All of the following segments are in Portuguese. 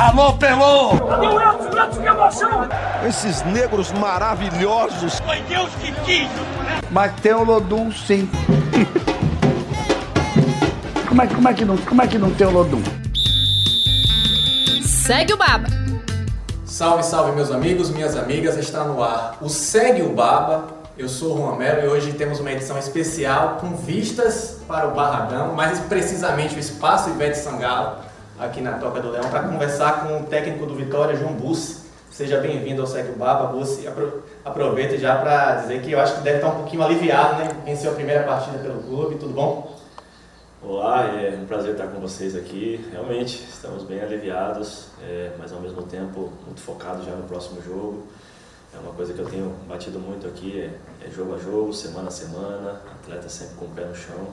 Alô, Pelô! Edson? Edson, que emoção! Esses negros maravilhosos. Foi Deus que quis? Mas tem o Lodum, sim. como, é, como, é que não, como é que não tem o Lodum? Segue o Baba. Salve, salve meus amigos, minhas amigas, está no ar o Segue o Baba. Eu sou o Juan Melo e hoje temos uma edição especial com vistas para o Barradão, mais precisamente o Espaço Ivete Sangalo, aqui na Toca do Leão, para conversar com o técnico do Vitória, João Bussi. Seja bem-vindo ao o Baba, Bussi. Apro aproveite já para dizer que eu acho que deve estar um pouquinho aliviado, né? Venceu a primeira partida pelo clube, tudo bom? Olá, é um prazer estar com vocês aqui. Realmente, estamos bem aliviados, é, mas ao mesmo tempo muito focados já no próximo jogo. É uma coisa que eu tenho batido muito aqui, é, é jogo a jogo, semana a semana, atleta sempre com o pé no chão.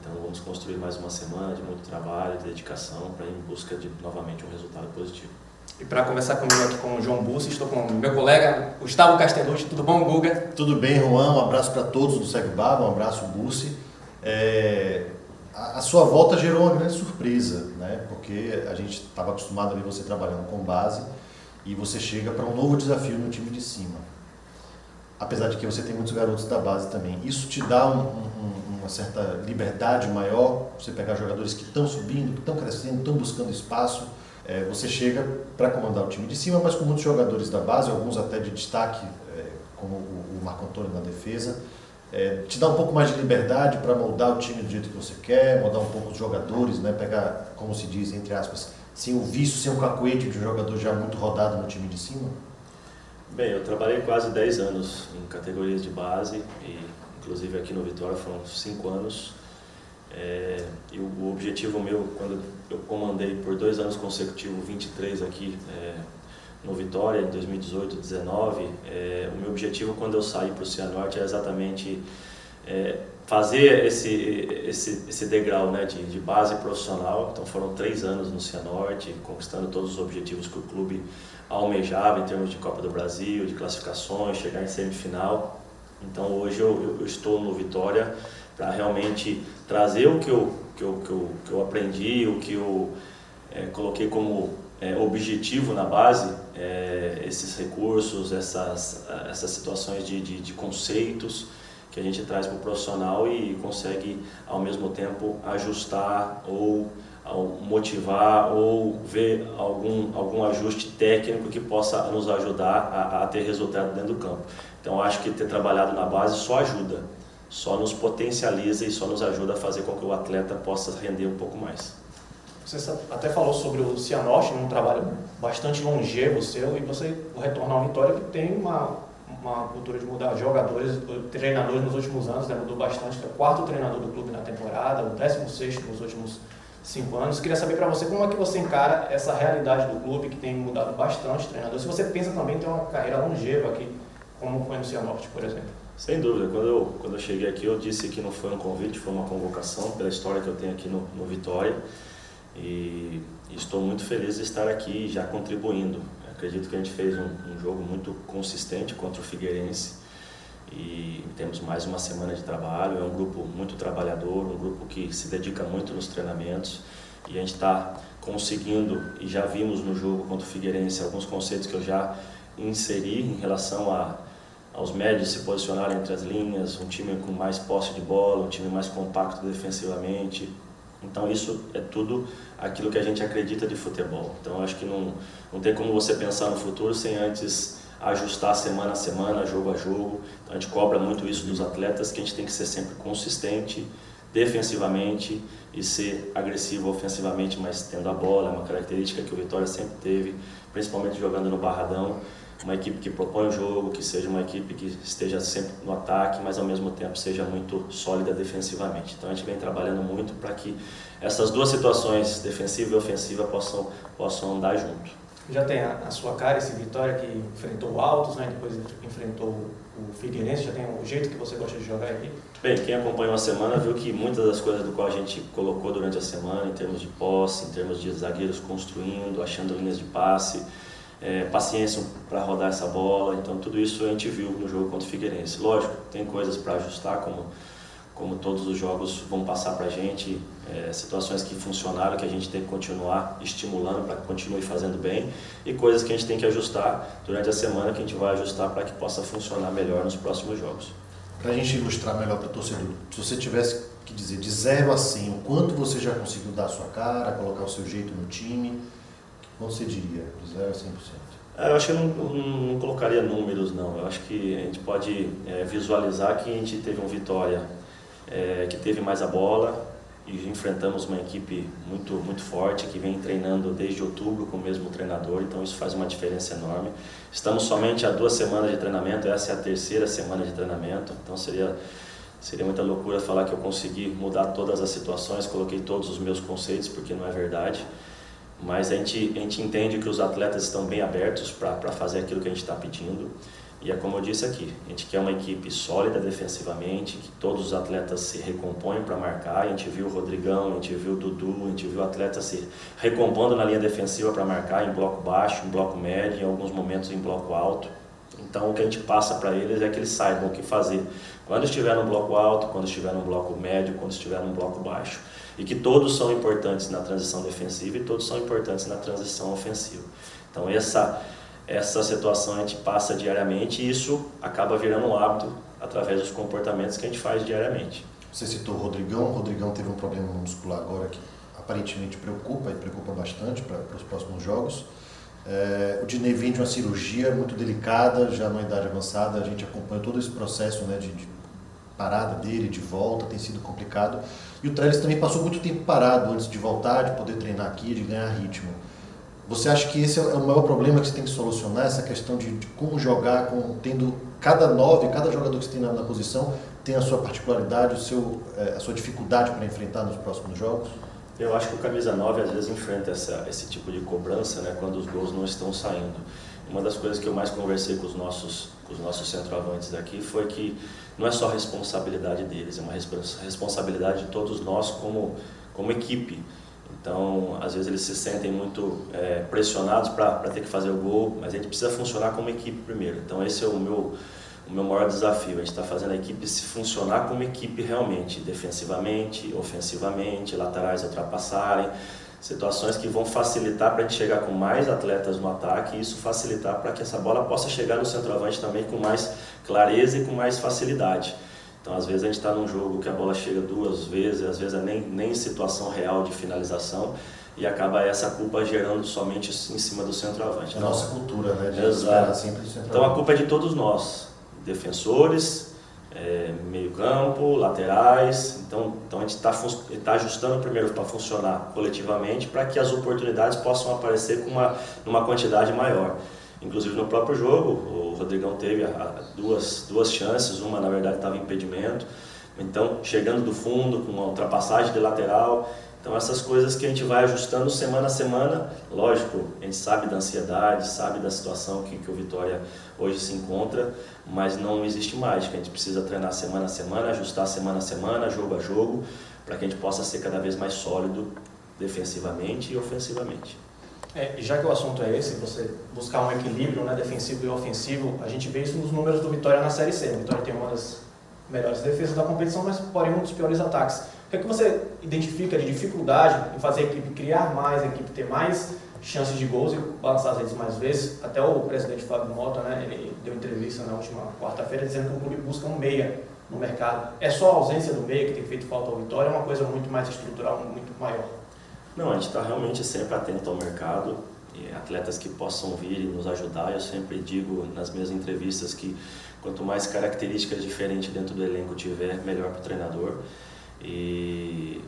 Então vamos construir mais uma semana de muito trabalho, de dedicação para ir em busca de novamente um resultado positivo. E para conversar comigo aqui com o João Bussi, estou com o meu colega Gustavo Castellucci. Tudo bom, Guga? Tudo bem, Juan. Um abraço para todos do Segue Baba, um abraço, Bussi. É, a, a, sua volta gerou uma grande surpresa, né? porque a gente estava acostumado a ver você trabalhando com base e você chega para um novo desafio no time de cima. Apesar de que você tem muitos garotos da base também. Isso te dá um, um, uma certa liberdade maior, você pegar jogadores que estão subindo, que estão crescendo, estão buscando espaço. É, você chega para comandar o time de cima, mas com muitos jogadores da base, alguns até de destaque, é, como o, o Marco Antônio na defesa. É, te dá um pouco mais de liberdade para moldar o time do jeito que você quer, moldar um pouco os jogadores, né? pegar, como se diz, entre aspas, sem o vício, sem o cacuete de um jogador já muito rodado no time de cima? Bem, eu trabalhei quase 10 anos em categorias de base e inclusive aqui no Vitória foram 5 anos. É, e o, o, objetivo meu, quando eu comandei por dois anos consecutivos, 23 aqui é, no Vitória, em 2018, 2019, é, o meu objetivo quando eu saí para o Cianorte é exatamente é, fazer esse, esse, esse degrau né, de, de base profissional. Então foram três anos no Cianorte, conquistando todos os objetivos que o clube almejava em termos de Copa do Brasil, de classificações, chegar em semifinal. Então hoje eu, eu estou no Vitória para realmente trazer o que eu, que eu, que eu, que eu aprendi, o que eu é, coloquei como é, objetivo na base, é, esses recursos, essas, essas situações de, de, de conceitos que a gente traz para o profissional e consegue ao mesmo tempo ajustar ou motivar ou ver algum, algum ajuste técnico que possa nos ajudar a, a, ter resultado dentro do campo. Então acho que ter trabalhado na base só ajuda, só nos potencializa e só nos ajuda a fazer com que o atleta possa render um pouco mais. Você até falou sobre o Cianorte, um trabalho bastante longevo seu, e você retornar ao Vitória que tem uma, uma cultura de mudar jogadores, treinadores nos últimos anos, né, mudou bastante, foi o quarto treinador do clube na temporada, o décimo sexto nos últimos cinco anos. Queria saber para você como é que você encara essa realidade do clube que tem mudado bastante treinador. Se você pensa também em ter uma carreira longeva aqui, como foi no Cianorte, por exemplo. Sem dúvida. Quando eu, quando eu cheguei aqui, eu disse que não foi um convite, foi uma convocação pela história que eu tenho aqui no, no Vitória. E, estou muito feliz de estar aqui já contribuindo. Acredito que a gente fez um, um jogo muito consistente contra o Figueirense e temos mais uma semana de trabalho. É um grupo muito trabalhador, um grupo que se dedica muito nos treinamentos e a gente está conseguindo, e já vimos no jogo contra o Figueirense alguns conceitos que eu já inseri em relação a, aos médios se posicionarem entre as linhas, um time com mais posse de bola, um time mais compacto defensivamente. Então isso é tudo aquilo que a gente acredita de futebol. Então acho que não, não tem como você pensar no futuro sem antes ajustar semana a semana, jogo a jogo. Então, a gente cobra muito isso dos atletas, que a gente tem que ser sempre consistente defensivamente e ser agressivo ofensivamente, mas tendo a bola, é uma característica que o Vitória sempre teve, principalmente jogando no Barradão. Uma equipe que propõe o jogo, que seja uma equipe que esteja sempre no ataque, mas ao mesmo tempo seja muito sólida defensivamente. Então a gente vem trabalhando muito para que essas duas situações, defensiva e ofensiva, possam, possam andar junto já tem a, a, sua cara esse Vitória que enfrentou o Altos, né? depois enfrentou o Figueirense, já tem o jeito que você gosta de jogar aqui? Bem, quem acompanhou a semana viu que muitas das coisas do qual a gente colocou durante a semana, em termos de posse, em termos de zagueiros construindo, achando linhas de passe, é, paciência para rodar essa bola, então tudo isso a gente viu no jogo contra o Figueirense. Lógico, tem coisas para ajustar, como como todos os jogos vão passar para a gente, é, situações que funcionaram, que a gente tem que continuar estimulando para que continue fazendo bem, e coisas que a gente tem que ajustar durante a semana, que a gente vai ajustar para que possa funcionar melhor nos próximos jogos. Para a gente ilustrar melhor para o torcedor, se você tivesse que dizer de 0 a 100, o quanto você já conseguiu dar a sua cara, colocar o seu jeito no time, quanto você diria, de 0 a 100%? É, eu acho que eu não, não, não, colocaria números, não. Eu acho que a gente pode é, visualizar que a gente teve uma vitória é, que teve mais a bola e enfrentamos uma equipe muito, muito forte que vem treinando desde outubro com o mesmo treinador, então isso faz uma diferença enorme. Estamos somente há duas semanas de treinamento, essa é a terceira semana de treinamento, então seria seria muita loucura falar que eu consegui mudar todas as situações, coloquei todos os meus conceitos, porque não é verdade. Mas a gente, a gente entende que os atletas estão bem abertos para fazer aquilo que a gente está pedindo. E é como eu disse aqui, a gente quer uma equipe sólida defensivamente, que todos os atletas se recompõem para marcar. A gente viu o Rodrigão, a gente viu o Dudu, a gente viu o atleta se recompondo na linha defensiva para marcar em bloco baixo, em bloco médio, em alguns momentos em bloco alto. Então o que a gente passa para eles é que eles saibam o que fazer quando estiver no bloco alto, quando estiver no bloco médio, quando estiver no bloco baixo. E que todos são importantes na transição defensiva e todos são importantes na transição ofensiva. Então essa essa situação a gente passa diariamente e isso acaba virando um hábito através dos comportamentos que a gente faz diariamente. Você citou o Rodrigão, o Rodrigão teve um problema muscular agora que aparentemente preocupa e preocupa bastante para, os próximos jogos. É, o Dinei vem de uma cirurgia muito delicada, já numa idade avançada, a gente acompanha todo esse processo né, de, de parada dele, de volta, tem sido complicado. E o Trellis também passou muito tempo parado antes de voltar, de poder treinar aqui, de ganhar ritmo. Você acha que esse é o maior problema que você tem que solucionar, essa questão de, de como jogar, com, tendo cada nove, cada jogador que você tem na, na posição tem a sua particularidade, o seu, é, a sua dificuldade para enfrentar nos próximos jogos? Eu acho que o camisa 9 às vezes enfrenta essa, esse tipo de cobrança né, quando os gols não estão saindo. Uma das coisas que eu mais conversei com os nossos, com os nossos centroavantes aqui foi que não é só responsabilidade deles, é uma responsabilidade de todos nós como, como equipe. Então, às vezes eles se sentem muito é, pressionados para ter que fazer o gol, mas a gente precisa funcionar como equipe primeiro. Então, esse é o meu, o meu maior desafio. A gente está fazendo a equipe se funcionar como equipe realmente, defensivamente, ofensivamente, laterais ultrapassarem, situações que vão facilitar para a gente chegar com mais atletas no ataque e isso facilitar para que essa bola possa chegar no centroavante também com mais clareza e com mais facilidade. Então, às vezes, a gente está num jogo que a bola chega duas vezes, às vezes é nem, nem em situação real de finalização, e acaba essa culpa gerando somente em cima do centroavante. É a nossa cultura, né? De Exato. Sempre então, a culpa é de todos nós, defensores, é, meio-campo, laterais. Então, então a gente está tá ajustando primeiro para funcionar coletivamente para que as oportunidades possam aparecer com uma numa quantidade maior. Inclusive no próprio jogo, o Rodrigão teve a, a, duas, duas chances, uma na verdade estava impedimento. Então, chegando do fundo, com uma ultrapassagem de lateral. Então, essas coisas que a gente vai ajustando semana a semana. Lógico, a gente sabe da ansiedade, sabe da situação que, que o Vitória hoje se encontra, mas não existe mágica. A gente precisa treinar semana a semana, ajustar semana a semana, jogo a jogo, para que a gente possa ser cada vez mais sólido defensivamente e ofensivamente. É, já que o assunto é esse, você buscar um equilíbrio né, defensivo e ofensivo, a gente vê isso nos números do Vitória na Série C. O Vitória tem uma das melhores defesas da competição, mas porém um dos piores ataques. O é que você identifica de dificuldade em fazer a equipe criar mais, a equipe ter mais chances de gols e balançar as redes mais vezes? Até o presidente Fábio Mota, né, ele deu entrevista na última quarta-feira dizendo que o clube busca um meia no mercado. É só a ausência do meia que tem feito falta ao Vitória, é uma coisa muito mais estrutural, muito maior. Não, a gente está realmente sempre atento ao mercado atletas que possam vir e nos ajudar. Eu sempre digo nas minhas entrevistas que quanto mais características diferentes dentro do elenco tiver, melhor para o treinador. E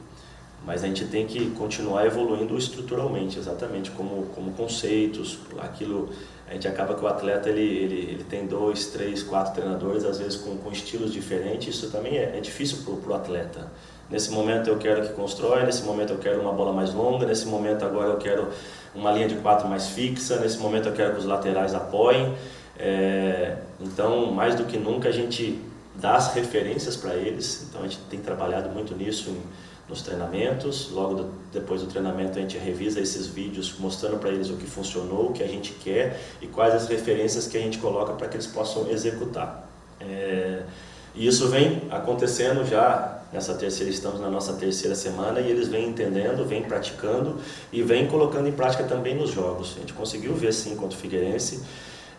mas a gente tem que continuar evoluindo estruturalmente, exatamente como, como conceitos, aquilo a gente acaba que o atleta ele, ele, ele tem dois, três, quatro treinadores, às vezes com, com estilos diferentes, isso também é, é difícil para o atleta. Nesse momento eu quero que constrói, nesse momento eu quero uma bola mais longa, nesse momento agora eu quero uma linha de quatro mais fixa, nesse momento eu quero que os laterais apoiem. É, então, mais do que nunca, a gente dá as referências para eles, então a gente tem trabalhado muito nisso em, nos treinamentos. Logo do, depois do treinamento, a gente revisa esses vídeos mostrando para eles o que funcionou, o que a gente quer e quais as referências que a gente coloca para que eles possam executar. É, e isso vem acontecendo já nessa terceira, estamos na nossa terceira semana e eles vêm entendendo, vêm praticando e vêm colocando em prática também nos jogos. A gente conseguiu ver sim contra o Figueirense,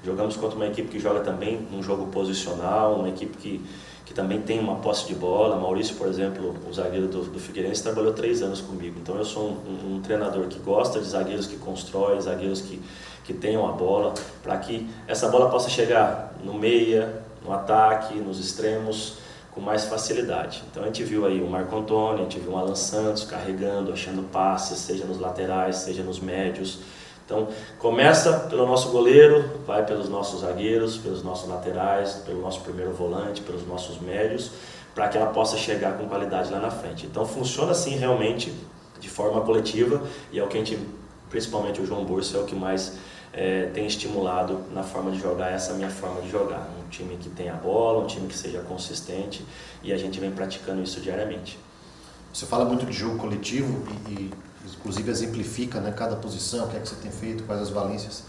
jogamos contra uma equipe que joga também um jogo posicional, uma equipe que, que também tem uma posse de bola. Maurício, por exemplo, o zagueiro do, do Figueirense, trabalhou três anos comigo. Então eu sou um, um, um treinador que gosta de zagueiros que constroem, zagueiros que, que tenham a bola, para que essa bola possa chegar no meia, no ataque, nos extremos com mais facilidade. Então a gente viu aí o Marco Antônio, a gente viu o Alan Santos carregando, achando passes, seja nos laterais, seja nos médios. Então começa pelo nosso goleiro, vai pelos nossos zagueiros, pelos nossos laterais, pelo nosso primeiro volante, pelos nossos médios, para que ela possa chegar com qualidade lá na frente. Então funciona assim realmente de forma coletiva e é o que a gente, principalmente o João Burso, é o que mais é, tem estimulado na forma de jogar essa minha forma de jogar. Um time que tenha bola, um time que seja consistente e a gente vem praticando isso diariamente. Você fala muito de jogo coletivo e, e inclusive exemplifica né, cada posição, o que é que você tem feito, quais as valências.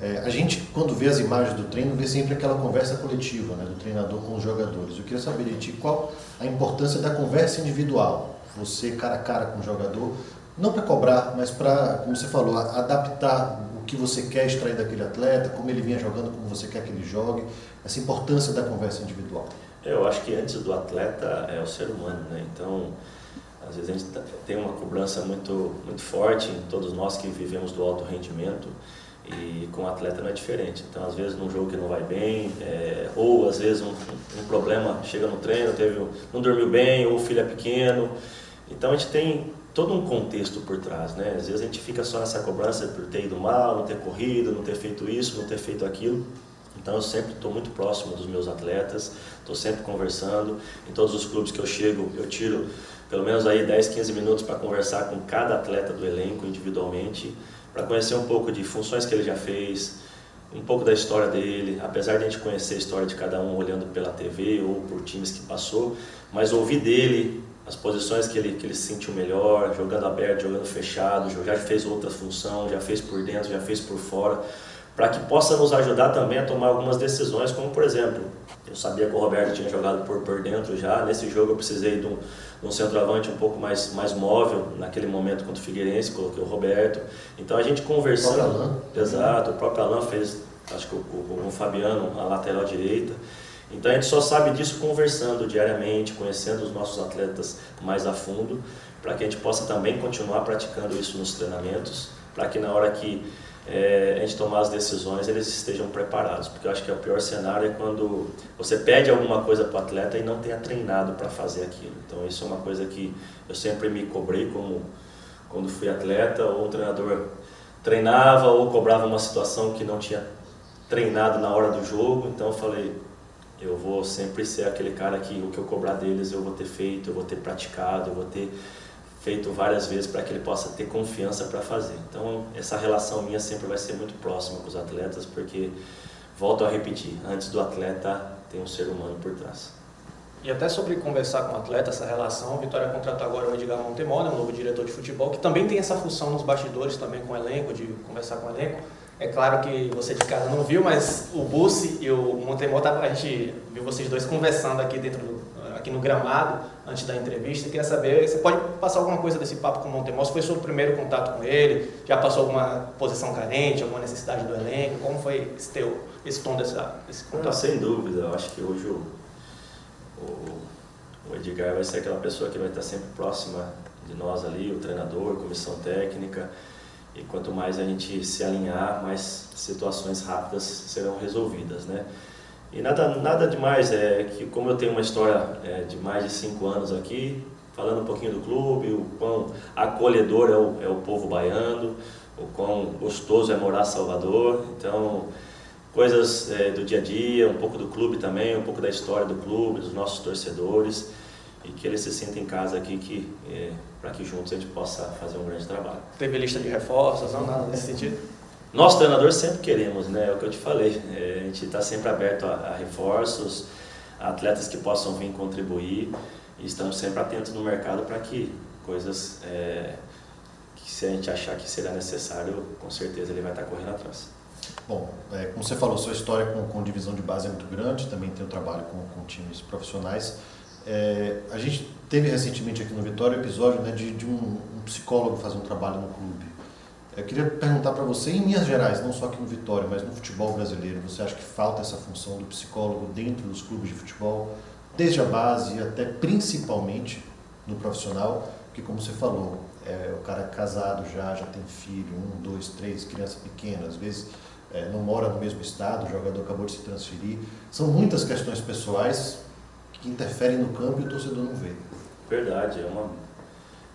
É, a gente, quando vê as imagens do treino, vê sempre aquela conversa coletiva né, do treinador com os jogadores. Eu queria saber de ti qual a importância da conversa individual. Você cara a cara com o jogador, não para cobrar, mas para, como você falou, adaptar o que você quer extrair daquele atleta, como ele vinha jogando, como você quer que ele jogue, essa importância da conversa individual. Eu acho que antes do atleta é o ser humano, né? Então, às vezes a gente tá, tem uma cobrança muito, muito forte em todos nós que vivemos do alto rendimento e com o atleta não é diferente. Então, às vezes, num jogo que não vai bem, é, ou às vezes um, um, problema chega no treino, teve, não dormiu bem, ou o filho é pequeno. Então, a gente tem todo um contexto por trás, né? Às vezes a gente fica só nessa cobrança por ter ido mal, não ter corrido, não ter feito isso, não ter feito aquilo. Então eu sempre estou muito próximo dos meus atletas, estou sempre conversando. Em todos os clubes que eu chego, eu tiro pelo menos aí 10, 15 minutos para conversar com cada atleta do elenco individualmente, para conhecer um pouco de funções que ele já fez, um pouco da história dele, apesar de a gente conhecer a história de cada um olhando pela TV ou por times que passou, mas ouvir dele as posições que ele, que ele se sentiu melhor, jogando aberto, jogando fechado, já fez outra função, já fez por dentro, já fez por fora, para que possa nos ajudar também a tomar algumas decisões, como por exemplo, eu sabia que o Roberto tinha jogado por, por dentro já, nesse jogo eu precisei de um, de um centroavante um pouco mais, mais móvel, naquele momento contra o Figueirense, coloquei o Roberto, então a gente conversando, o exato, o próprio Alain fez, acho que com o Fabiano, a lateral direita, então a gente só sabe disso conversando diariamente, conhecendo os nossos atletas mais a fundo, para que a gente possa também continuar praticando isso nos treinamentos, para que na hora que é, a gente tomar as decisões eles estejam preparados, porque eu acho que é o pior cenário é quando você pede alguma coisa para o atleta e não tenha treinado para fazer aquilo. Então isso é uma coisa que eu sempre me cobrei como quando fui atleta ou um treinador treinava ou cobrava uma situação que não tinha treinado na hora do jogo, então eu falei eu vou sempre ser aquele cara que o que eu cobrar deles eu vou ter feito, eu vou ter praticado, eu vou ter feito várias vezes para que ele possa ter confiança para fazer. Então, essa relação minha sempre vai ser muito próxima com os atletas, porque, volto a repetir, antes do atleta tem um ser humano por trás. E até sobre conversar com o atleta, essa relação, a Vitória contratou agora o Edgar Montemor, né, um novo diretor de futebol, que também tem essa função nos bastidores também com o elenco, de conversar com o elenco. É claro que você de casa não viu, mas o Bussi e o Montemor, a gente viu vocês dois conversando aqui dentro do, aqui no gramado antes da entrevista. Queria saber, você pode passar alguma coisa desse papo com o Montemor? Foi seu primeiro contato com ele? Já passou alguma posição carente, alguma necessidade do elenco? Como foi esse, teu, esse tom dessa, desse contato? Não, sem dúvida, eu acho que hoje o, o, o Edgar vai ser aquela pessoa que vai estar sempre próxima de nós ali, o treinador, comissão técnica. E quanto mais a gente se alinhar, mais situações rápidas serão resolvidas, né? E nada, nada demais, é que como eu tenho uma história é, de mais de cinco anos aqui, falando um pouquinho do clube, o quão acolhedor é o, é o povo baiano, o quão gostoso é morar em Salvador, então coisas é, do dia a dia, um pouco do clube também, um pouco da história do clube, dos nossos torcedores, e que eles se sintam em casa aqui, que, é, para que juntos a gente possa fazer um grande trabalho. Teve lista de reforços, não? Nada nesse sentido? Nós, treinadores, sempre queremos, né? É o que eu te falei. É, a gente está sempre aberto a, a, reforços, a atletas que possam vir contribuir e estamos sempre atentos no mercado para que coisas é, que se a gente achar que será necessário, com certeza ele vai estar tá correndo atrás. Bom, é, como você falou, sua história com, com divisão de base é muito grande, também tem o trabalho com, com times profissionais. É, a gente teve recentemente aqui no Vitória o episódio né, de, de um, um, psicólogo fazer um trabalho no clube. Eu queria perguntar para você, em Minas Gerais, não só aqui no Vitória, mas no futebol brasileiro, você acha que falta essa função do psicólogo dentro dos clubes de futebol, desde a base até principalmente no profissional? Porque, como você falou, é, o cara é casado já, já tem filho, um, dois, três, criança pequena, às vezes é, não mora no mesmo estado, o jogador acabou de se transferir. São muitas questões pessoais que interferem no campo e o torcedor não vê. Verdade, é uma,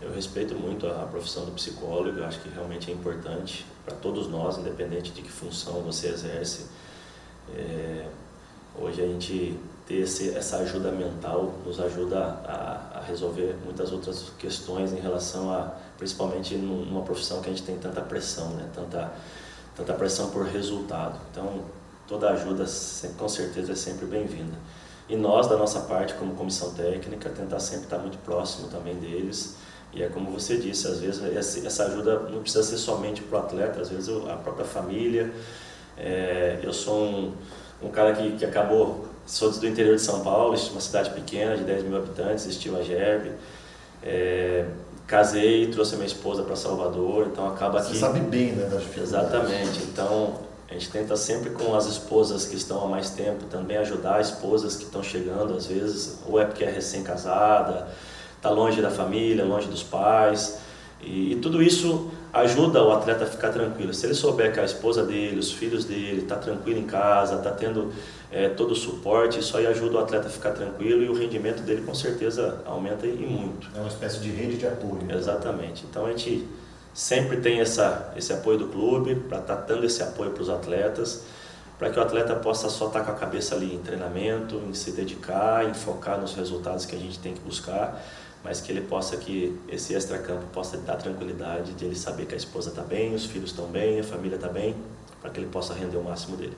eu respeito muito a, profissão do psicólogo, eu acho que realmente é importante para todos nós, independente de que função você exerce. É, hoje a gente ter esse, essa ajuda mental nos ajuda a, a, resolver muitas outras questões em relação a, principalmente numa profissão que a gente tem tanta pressão, né? tanta, tanta pressão por resultado. Então, toda ajuda com certeza é sempre bem-vinda. E nós, da nossa parte, como comissão técnica, tentar sempre estar muito próximo também deles. E é como você disse, às vezes essa ajuda não precisa ser somente para o atleta, às vezes a própria família. É, eu sou um, um cara que, que acabou, sou do interior de São Paulo, uma cidade pequena de 10 mil habitantes, Estiva Gerbe. É, casei, trouxe minha esposa para Salvador, então acaba que... Você sabe bem, né, das Exatamente, então a gente tenta sempre com as esposas que estão há mais tempo também ajudar esposas que estão chegando, às vezes, ou é porque é recém-casada, está longe da família, longe dos pais. E, e, tudo isso ajuda o atleta a ficar tranquilo. Se ele souber que a esposa dele, os filhos dele, está tranquilo em casa, está tendo é, todo o suporte, isso aí ajuda o atleta a ficar tranquilo e o rendimento dele com certeza aumenta e muito. É uma espécie de rede de apoio. Exatamente. Então a gente sempre tem essa, esse apoio do clube, para estar tá dando esse apoio para os atletas, para que o atleta possa só estar tá com a cabeça ali em treinamento, em se dedicar, em focar nos resultados que a gente tem que buscar, mas que ele possa que esse extra-campo possa dar tranquilidade de ele saber que a esposa está bem, os filhos estão bem, a família está bem, para que ele possa render o máximo dele.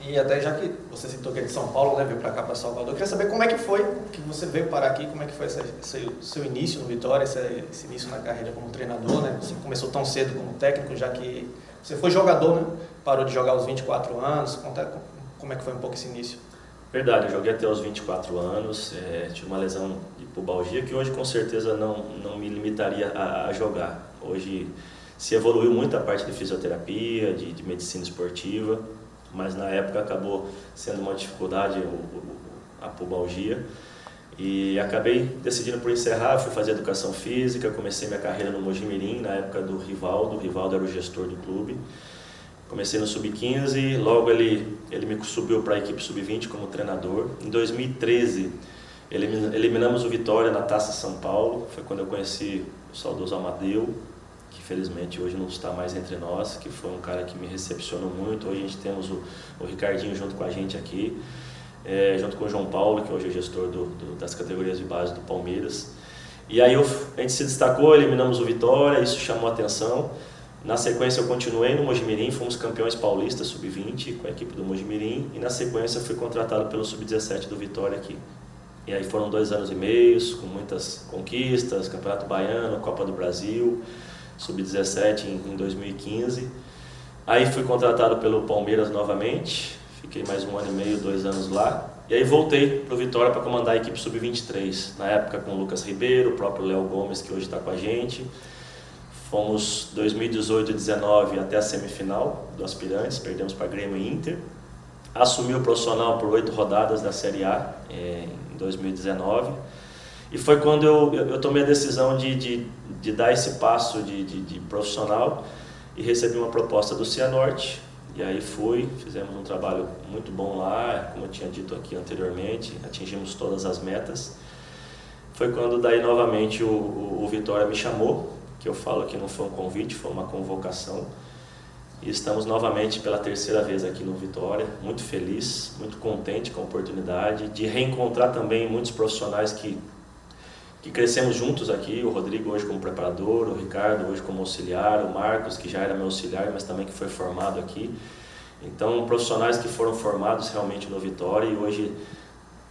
E até já que você citou que é de São Paulo, né, veio para cá para Salvador, eu queria saber como é que foi que você veio parar aqui, como é que foi esse, esse seu início no Vitória, esse, esse, início na carreira como treinador, né? Você começou tão cedo como técnico, já que você foi jogador, né? Parou de jogar aos 24 anos. Conta como é que foi um pouco esse início. Verdade, eu joguei até os 24 anos, é, tive uma lesão pubalgia que hoje com certeza não, não me limitaria a, a jogar. Hoje se evoluiu muito a parte de fisioterapia, de, de medicina esportiva, mas na época acabou sendo uma dificuldade o, o, a pubalgia. E acabei decidindo por encerrar, fui fazer educação física, comecei minha carreira no Mojimirim, na época do Rivaldo, o Rivaldo era o gestor do clube. Comecei no Sub-15, logo ele, ele me subiu para a equipe Sub-20 como treinador. Em 2013, eliminamos o Vitória na Taça São Paulo, foi quando eu conheci o saudoso Amadeu, que felizmente hoje não está mais entre nós, que foi um cara que me recepcionou muito. Hoje a gente temos o, o Ricardinho junto com a gente aqui, é, junto com o João Paulo, que hoje é gestor do, do, das categorias de base do Palmeiras. E aí eu, a gente se destacou, eliminamos o Vitória, isso chamou atenção. Na sequência eu continuei no Mojimirim, fomos campeões paulistas sub-20 com a equipe do Mojimirim e na sequência fui contratado pelo sub-17 do Vitória aqui. E aí foram dois anos e meio, com muitas conquistas, Campeonato Baiano, Copa do Brasil, sub-17 em, em 2015. Aí fui contratado pelo Palmeiras novamente, fiquei mais um ano e meio, dois anos lá. E aí voltei para o Vitória para comandar a equipe sub-23, na época com o Lucas Ribeiro, o próprio Léo Gomes, que hoje está com a gente. Fomos 2018 e 2019 até a semifinal do Aspirantes, perdemos para Grêmio e Inter. Assumi o profissional por oito rodadas da Série A eh, em 2019. E foi quando eu, eu, tomei a decisão de, de, de, dar esse passo de, de, de profissional e recebi uma proposta do Cianorte. E aí fui, fizemos um trabalho muito bom lá, como eu tinha dito aqui anteriormente, atingimos todas as metas. Foi quando daí novamente o, o, o Vitória me chamou, que eu falo que não foi um convite, foi uma convocação. E estamos novamente pela terceira vez aqui no Vitória, muito feliz, muito contente com a oportunidade de reencontrar também muitos profissionais que que crescemos juntos aqui, o Rodrigo hoje como preparador, o Ricardo hoje como auxiliar, o Marcos que já era meu auxiliar, mas também que foi formado aqui. Então, profissionais que foram formados realmente no Vitória e hoje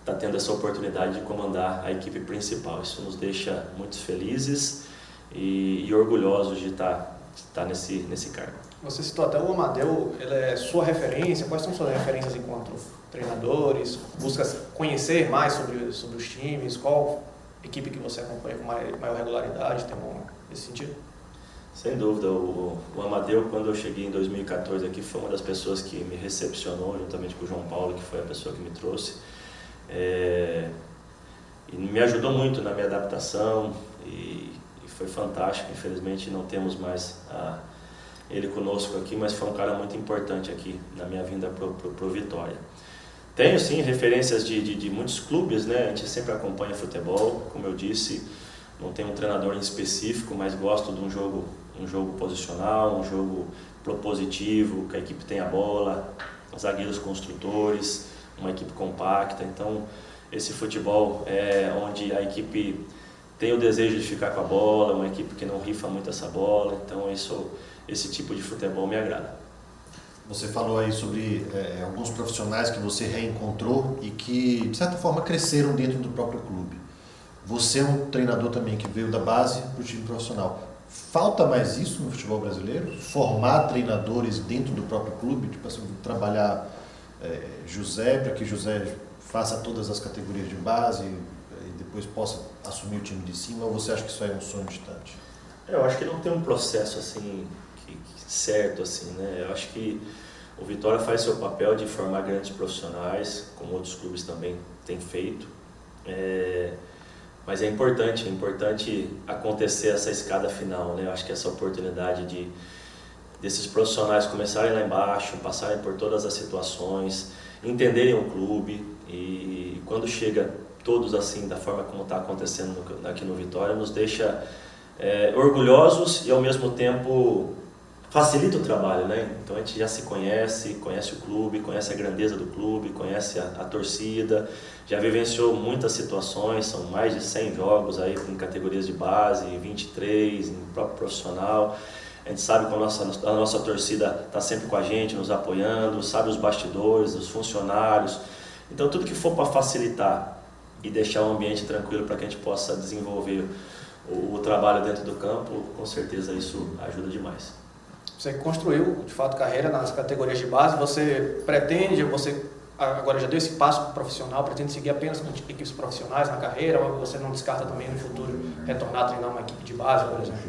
está tendo essa oportunidade de comandar a equipe principal. Isso nos deixa muito felizes e, e orgulhosos de estar tá estar nesse, nesse cargo. Você citou até o Amadeu, ele é sua referência, quais são suas referências enquanto treinadores? Busca conhecer mais sobre, sobre os times? Qual equipe que você acompanha com maior, regularidade? Tem um, nesse sentido? Sem dúvida, o, o Amadeu, quando eu cheguei em 2014 aqui, foi uma das pessoas que me recepcionou, juntamente com o João Paulo, que foi a pessoa que me trouxe. É, e me ajudou muito na minha adaptação e, e foi fantástico. Infelizmente não temos mais a, ele conosco aqui, mas foi um cara muito importante aqui na minha vinda para o Vitória. Tenho sim referências de, de, de, muitos clubes, né? A gente sempre acompanha futebol, como eu disse, não tenho um treinador em específico, mas gosto de um jogo, um jogo posicional, um jogo propositivo, que a equipe tenha a bola, zagueiros construtores, uma equipe compacta. Então, esse futebol é onde a equipe tem o desejo de ficar com a bola, uma equipe que não rifa muito essa bola. Então, isso, esse tipo de futebol me agrada. Você falou aí sobre é, alguns profissionais que você reencontrou e que, de certa forma, cresceram dentro do próprio clube. Você é um treinador também que veio da base para o time profissional. Falta mais isso no futebol brasileiro? Formar treinadores dentro do próprio clube? Tipo assim, trabalhar é, José para que José faça todas as categorias de base e depois possa assumir o time de cima? Ou você acha que isso é um sonho distante? Eu acho que não tem um processo assim certo assim, né? Eu acho que o Vitória faz seu papel de formar grandes profissionais, como outros clubes também têm feito. É, mas é importante, é importante acontecer essa escada final, né? Eu acho que essa oportunidade de desses profissionais começarem lá embaixo, passarem por todas as situações, entenderem o clube e quando chega todos assim da forma como está acontecendo aqui no Vitória nos deixa é, orgulhosos e ao mesmo tempo facilita o trabalho, né? Então a gente já se conhece, conhece o clube, conhece a grandeza do clube, conhece a, a, torcida, já vivenciou muitas situações, são mais de 100 jogos aí em categorias de base, 23, em próprio profissional. A gente sabe que a nossa, a nossa torcida está sempre com a gente, nos apoiando, sabe os bastidores, os funcionários. Então tudo que for para facilitar e deixar o ambiente tranquilo para que a gente possa desenvolver o, o trabalho dentro do campo, com certeza isso ajuda demais. Você construiu, de fato, carreira nas categorias de base. Você pretende, você agora já deu esse passo profissional, pretende seguir apenas com equipes profissionais na carreira ou você não descarta também no futuro retornar a treinar uma equipe de base, por exemplo?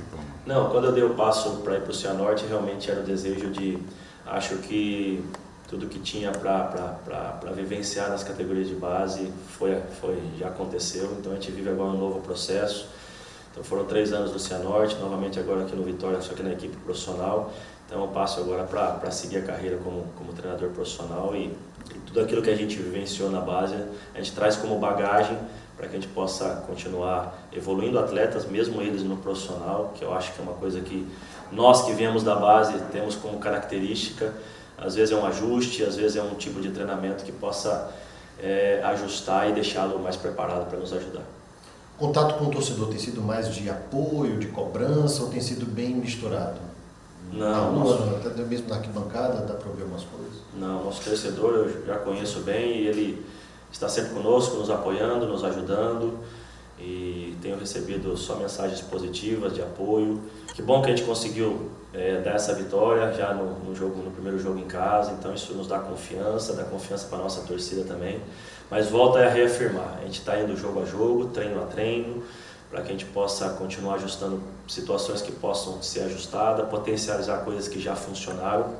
Não, quando eu dei o passo para ir para o Cianorte, realmente era o desejo de, acho que tudo que tinha para vivenciar nas categorias de base foi, foi, já aconteceu, então a gente vive agora um novo processo então foram três anos no Cianorte, novamente agora aqui no Vitória, só que na equipe profissional. Então eu passo agora para seguir a carreira como, como treinador profissional e, e tudo aquilo que a gente vivenciou na base, a gente traz como bagagem para que a gente possa continuar evoluindo atletas, mesmo eles no profissional, que eu acho que é uma coisa que nós que viemos da base temos como característica. Às vezes é um ajuste, às vezes é um tipo de treinamento que possa é, ajustar e deixá-lo mais preparado para nos ajudar contato com o torcedor tem sido mais de apoio, de cobrança ou tem sido bem misturado? Não, Na rua, até mesmo na arquibancada, dá para ouvir algumas coisas? Não, nosso torcedor eu já conheço bem e ele está sempre conosco, nos apoiando, nos ajudando e tenho recebido só mensagens positivas de apoio. Que bom que a gente conseguiu é, dar essa vitória já no, no, jogo, no primeiro jogo em casa, então isso nos dá confiança, dá confiança para a nossa torcida também. Mas volta a reafirmar, a gente está indo jogo a jogo, treino a treino, para que a gente possa continuar ajustando situações que possam ser ajustadas, potencializar coisas que já funcionaram,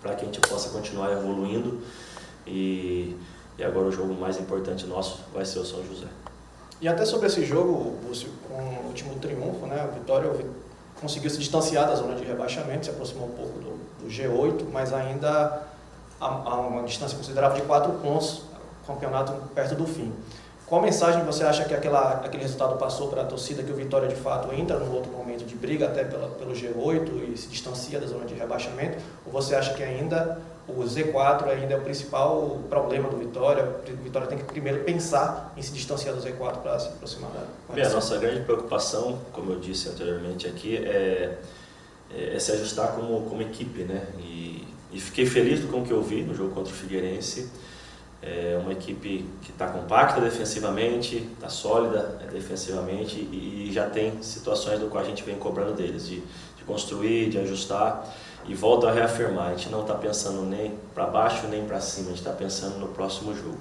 para que a gente possa continuar evoluindo. E, e agora o jogo mais importante nosso vai ser o São José. E até sobre esse jogo, Búcio, com o último triunfo, né, a Vitória conseguiu se distanciar da zona de rebaixamento, se aproximou um pouco do, do G8, mas ainda há uma distância considerável de quatro pontos campeonato perto do fim. Qual mensagem você acha que aquela, aquele resultado passou para a torcida que o Vitória de fato entra num outro momento de briga até pela, pelo G8 e se distancia da zona de rebaixamento? Ou você acha que ainda o Z4 ainda é o principal problema do Vitória? O Vitória tem que primeiro pensar em se distanciar do Z4 para se aproximar da Bem, a nossa grande preocupação, como eu disse anteriormente aqui, é, é, é se ajustar como, como equipe, né? E, e fiquei feliz com o que eu vi no jogo contra o Figueirense É uma equipe que está compacta defensivamente, está sólida né, defensivamente e, já tem situações do qual a gente vem cobrando deles, de, de construir, de ajustar e volto a reafirmar, a gente não está pensando nem para baixo nem para cima, a gente está pensando no próximo jogo.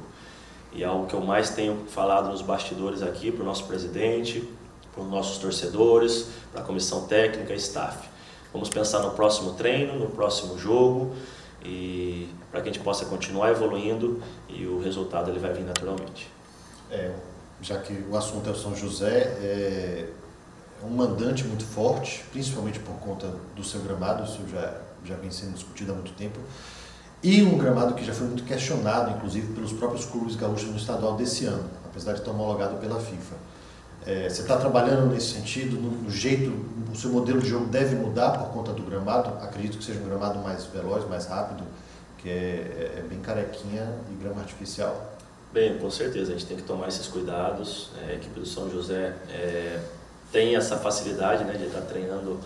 E é algo que eu mais tenho falado nos bastidores aqui para o nosso presidente, para os nossos torcedores, para a comissão técnica e staff. Vamos pensar no próximo treino, no próximo jogo e para que a gente possa continuar evoluindo e o resultado ele vai vir naturalmente. É, já que o assunto é o São José, é, um mandante muito forte, principalmente por conta do seu gramado, isso já, já vem sendo discutido há muito tempo, e um gramado que já foi muito questionado, inclusive, pelos próprios clubes gaúchos no estadual desse ano, apesar de estar homologado pela FIFA. É, você está trabalhando nesse sentido, no, no, jeito, o seu modelo de jogo deve mudar por conta do gramado? Acredito que seja um gramado mais veloz, mais rápido, que é, é, é bem carequinha e grama artificial. Bem, com certeza, a gente tem que tomar esses cuidados. É, a equipe do São José é, tem essa facilidade né, de estar treinando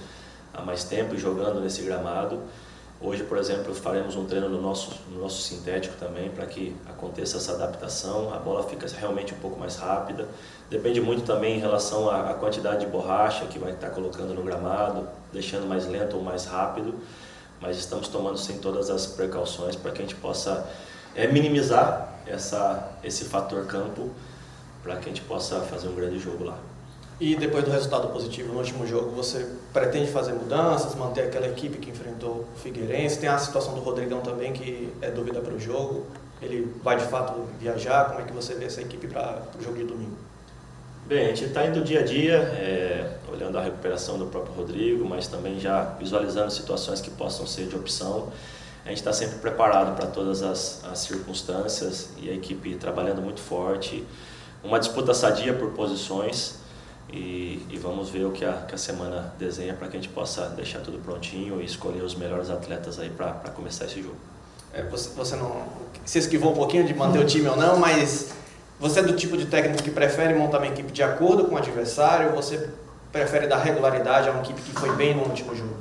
há mais tempo e jogando nesse gramado. Hoje, por exemplo, faremos um treino no nosso, no nosso sintético também para que aconteça essa adaptação. A bola fica realmente um pouco mais rápida. Depende muito também em relação à, à quantidade de borracha que vai estar colocando no gramado, deixando mais lento ou mais rápido. Mas estamos tomando sim todas as precauções para que a gente possa é, minimizar essa, esse fator campo para que a gente possa fazer um grande jogo lá. E depois do resultado positivo no último jogo, você pretende fazer mudanças, manter aquela equipe que enfrentou o Figueirense? Tem a situação do Rodrigão também, que é dúvida para o jogo. Ele vai de fato viajar? Como é que você vê essa equipe para o jogo de domingo? Bem, a gente está indo dia a dia, é, olhando a recuperação do próprio Rodrigo, mas também já visualizando situações que possam ser de opção. A gente está sempre preparado para todas as, as circunstâncias e a equipe trabalhando muito forte. Uma disputa sadia por posições e, e, vamos ver o que a, que a semana desenha para que a gente possa deixar tudo prontinho e escolher os melhores atletas aí para começar esse jogo. É, você, você não se esquivou um pouquinho de manter o time ou não, mas você é do tipo de técnico que prefere montar uma equipe de acordo com o adversário ou você prefere dar regularidade a uma equipe que foi bem no último jogo?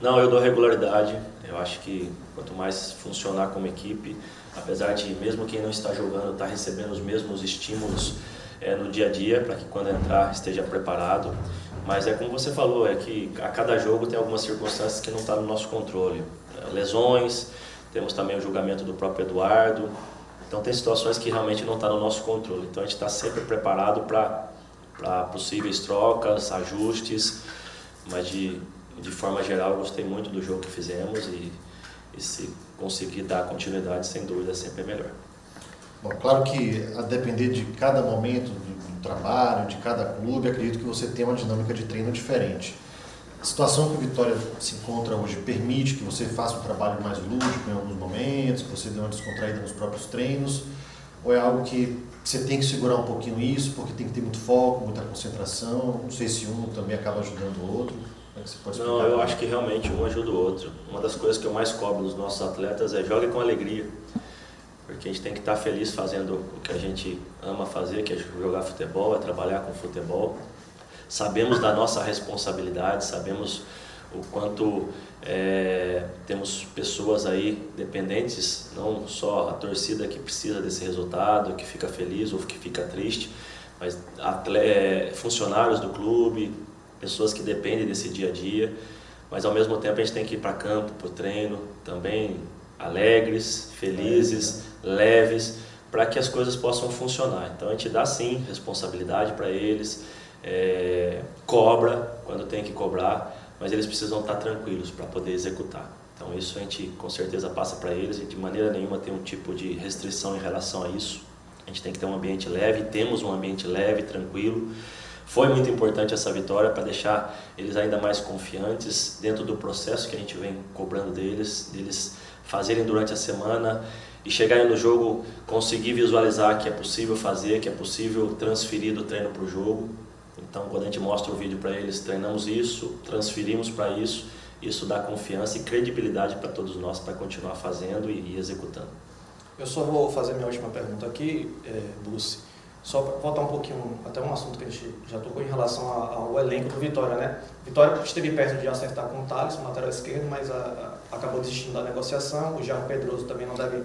Não, eu dou regularidade. Eu acho que quanto mais funcionar como equipe, apesar de mesmo quem não está jogando estar tá recebendo os mesmos estímulos é, no dia a dia para que quando entrar esteja preparado. Mas é como você falou, é que a cada jogo tem algumas circunstâncias que não estão tá no nosso controle. É, lesões, temos também o julgamento do próprio Eduardo. Então tem situações que realmente não estão tá no nosso controle. Então a gente está sempre preparado para possíveis trocas, ajustes. Mas de, de forma geral, eu gostei muito do jogo que fizemos e, e se conseguir dar continuidade, sem dúvida, sempre é melhor. Bom, claro que a depender de cada momento do, trabalho, de cada clube, acredito que você tem uma dinâmica de treino diferente. A situação que o Vitória se encontra hoje permite que você faça um trabalho mais lúdico em alguns momentos, que você dê uma descontraída nos próprios treinos, ou é algo que você tem que segurar um pouquinho isso, porque tem que ter muito foco, muita concentração, não sei se um também acaba ajudando o outro. É não, eu acho que realmente um ajuda o outro. Uma das coisas que eu mais cobro dos nossos atletas é jogue com alegria porque a gente tem que estar feliz fazendo o que a gente ama fazer, que é jogar futebol, é trabalhar com futebol. Sabemos da nossa responsabilidade, sabemos o quanto é, temos pessoas aí dependentes, não só a torcida que precisa desse resultado, que fica feliz ou que fica triste, mas atleta, funcionários do clube, pessoas que dependem desse dia a dia. Mas ao mesmo tempo a gente tem que ir para campo, para o treino, também alegres, felizes, leves, para que as coisas possam funcionar. Então a gente dá sim responsabilidade para eles, é, cobra quando tem que cobrar, mas eles precisam estar tranquilos para poder executar. Então isso a gente com certeza passa para eles e de maneira nenhuma tem um tipo de restrição em relação a isso. A gente tem que ter um ambiente leve, temos um ambiente leve, tranquilo. Foi muito importante essa vitória para deixar eles ainda mais confiantes dentro do processo que a gente vem cobrando deles, deles fazerem durante a semana e chegarem no jogo conseguir visualizar que é possível fazer, que é possível transferir do treino para o jogo. Então, quando a gente mostra o vídeo para eles, treinamos isso, transferimos para isso, isso dá confiança e credibilidade para todos nós para continuar fazendo e, e, executando. Eu só vou fazer minha última pergunta aqui, é, só para voltar um pouquinho, até um assunto que a gente já tocou em relação ao elenco do Vitória, né? Vitória esteve perto de acertar com o Thales, no lateral esquerdo, mas a, a, acabou desistindo da negociação. O Jean Pedroso também não deve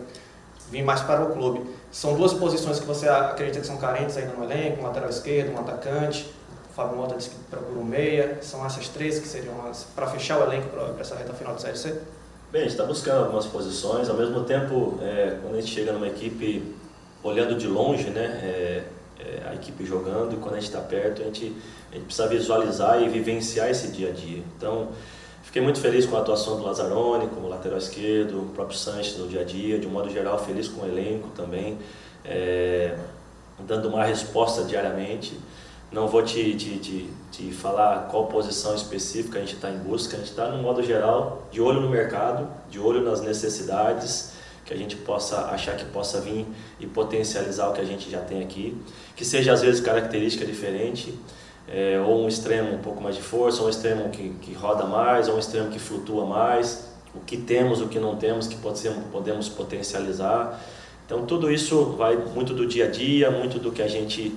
vir mais para o clube. São duas posições que você acredita que são carentes ainda no elenco, um lateral esquerdo, um atacante. Fábio Mota disse que procura um meia. São essas três que seriam para fechar o elenco para essa reta final de Série C? Bem, a gente está buscando algumas posições. Ao mesmo tempo, é, quando a gente chega numa equipe olhando de longe, né, é, é, a equipe jogando, e quando a gente está perto, a gente, a gente precisa visualizar e vivenciar esse dia a dia. Então, Fiquei muito feliz com a atuação do Lazzaroni como lateral esquerdo, o próprio Sanches no dia a dia, de um modo geral feliz com o elenco também, é, dando uma resposta diariamente. Não vou te, te, te, te falar qual posição específica a gente está em busca, a gente está, no modo geral, de olho no mercado, de olho nas necessidades, que a gente possa achar que possa vir e potencializar o que a gente já tem aqui, que seja às vezes característica diferente, é, ou um extremo um pouco mais de força, ou um extremo que, que roda mais, ou um extremo que flutua mais, o que temos, o que não temos, que pode ser, podemos potencializar. Então tudo isso vai muito do dia a dia, muito do que a gente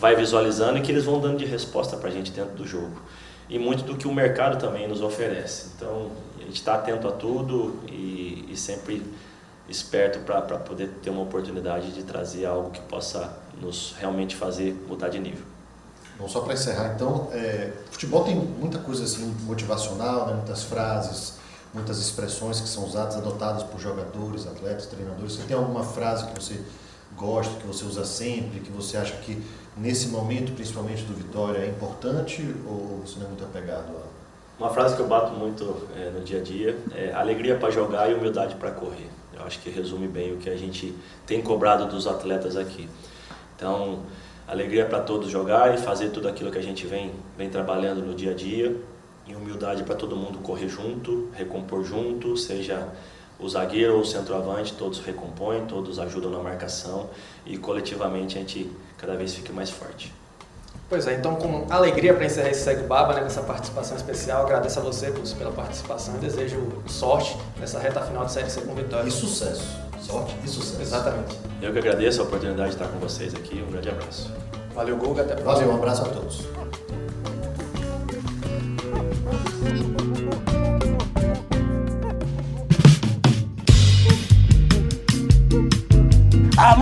vai visualizando e que eles vão dando de resposta para a gente dentro do jogo. E muito do que o mercado também nos oferece. Então a gente está atento a tudo e, e sempre esperto para poder ter uma oportunidade de trazer algo que possa nos realmente fazer mudar de nível. Bom, só para encerrar, então, é, futebol tem muita coisa assim motivacional, né? muitas frases, muitas expressões que são usadas, adotadas por jogadores, atletas, treinadores. Você tem alguma frase que você gosta, que você usa sempre, que você acha que nesse momento, principalmente do Vitória, é importante ou você não é muito apegado a? Uma frase que eu bato muito é, no dia a dia é alegria para jogar e humildade para correr. Eu acho que resume bem o que a gente tem cobrado dos atletas aqui. Então, alegria para todos jogar e fazer tudo aquilo que a gente vem, vem trabalhando no dia a dia. E humildade para todo mundo correr junto, recompor junto, seja o zagueiro ou o centroavante, todos recompõem, todos ajudam na marcação e coletivamente a gente cada vez fica mais forte. Pois é, então com alegria para encerrar esse Segue Baba, né, nessa participação especial, agradeço a você pela participação e desejo sorte nessa reta final de Série C com vitória. E sucesso. Sorte e sucesso. Exatamente. Eu que agradeço a oportunidade de estar com vocês aqui. Um grande abraço. Valeu, Guga. Até a próxima. Valeu, um abraço a todos.